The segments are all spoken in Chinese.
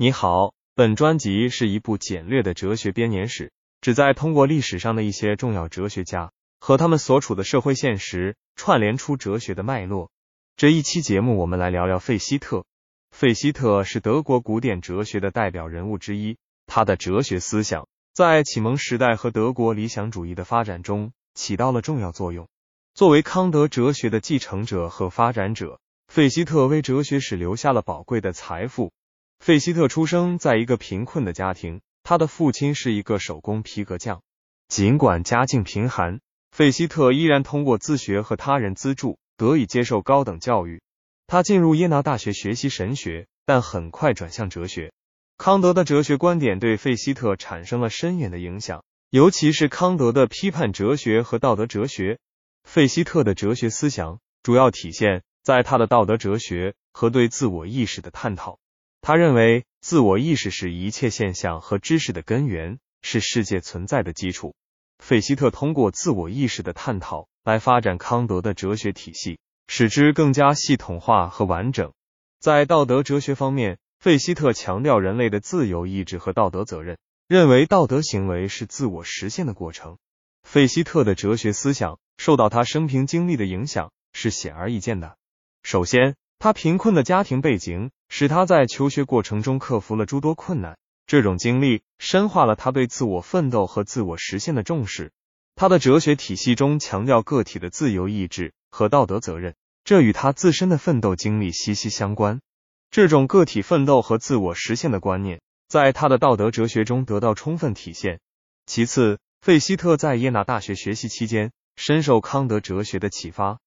你好，本专辑是一部简略的哲学编年史，旨在通过历史上的一些重要哲学家和他们所处的社会现实，串联出哲学的脉络。这一期节目，我们来聊聊费希特。费希特是德国古典哲学的代表人物之一，他的哲学思想在启蒙时代和德国理想主义的发展中起到了重要作用。作为康德哲学的继承者和发展者，费希特为哲学史留下了宝贵的财富。费希特出生在一个贫困的家庭，他的父亲是一个手工皮革匠。尽管家境贫寒，费希特依然通过自学和他人资助，得以接受高等教育。他进入耶拿大学学习神学，但很快转向哲学。康德的哲学观点对费希特产生了深远的影响，尤其是康德的批判哲学和道德哲学。费希特的哲学思想主要体现在他的道德哲学和对自我意识的探讨。他认为，自我意识是一切现象和知识的根源，是世界存在的基础。费希特通过自我意识的探讨来发展康德的哲学体系，使之更加系统化和完整。在道德哲学方面，费希特强调人类的自由意志和道德责任，认为道德行为是自我实现的过程。费希特的哲学思想受到他生平经历的影响是显而易见的。首先，他贫困的家庭背景使他在求学过程中克服了诸多困难，这种经历深化了他对自我奋斗和自我实现的重视。他的哲学体系中强调个体的自由意志和道德责任，这与他自身的奋斗经历息息相关。这种个体奋斗和自我实现的观念在他的道德哲学中得到充分体现。其次，费希特在耶拿大学学习期间深受康德哲学的启发。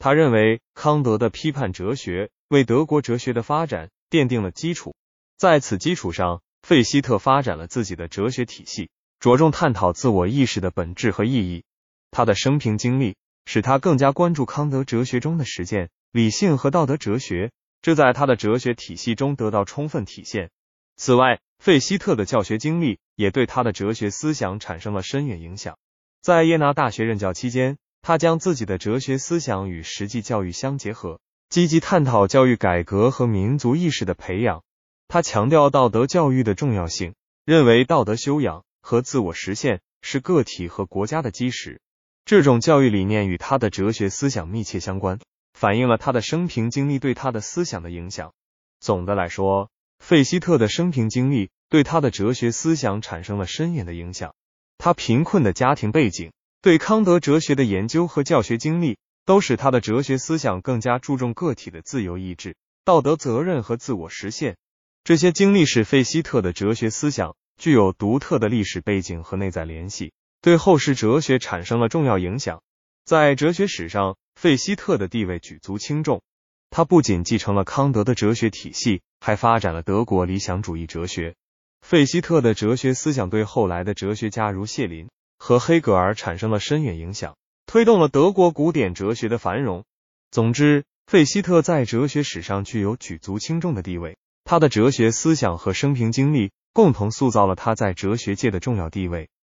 他认为康德的批判哲学为德国哲学的发展奠定了基础，在此基础上，费希特发展了自己的哲学体系，着重探讨自我意识的本质和意义。他的生平经历使他更加关注康德哲学中的实践、理性和道德哲学，这在他的哲学体系中得到充分体现。此外，费希特的教学经历也对他的哲学思想产生了深远影响。在耶拿大学任教期间。他将自己的哲学思想与实际教育相结合，积极探讨教育改革和民族意识的培养。他强调道德教育的重要性，认为道德修养和自我实现是个体和国家的基石。这种教育理念与他的哲学思想密切相关，反映了他的生平经历对他的思想的影响。总的来说，费希特的生平经历对他的哲学思想产生了深远的影响。他贫困的家庭背景。对康德哲学的研究和教学经历，都使他的哲学思想更加注重个体的自由意志、道德责任和自我实现。这些经历使费希特的哲学思想具有独特的历史背景和内在联系，对后世哲学产生了重要影响。在哲学史上，费希特的地位举足轻重。他不仅继承了康德的哲学体系，还发展了德国理想主义哲学。费希特的哲学思想对后来的哲学家如谢林。和黑格尔产生了深远影响，推动了德国古典哲学的繁荣。总之，费希特在哲学史上具有举足轻重的地位，他的哲学思想和生平经历共同塑造了他在哲学界的重要地位，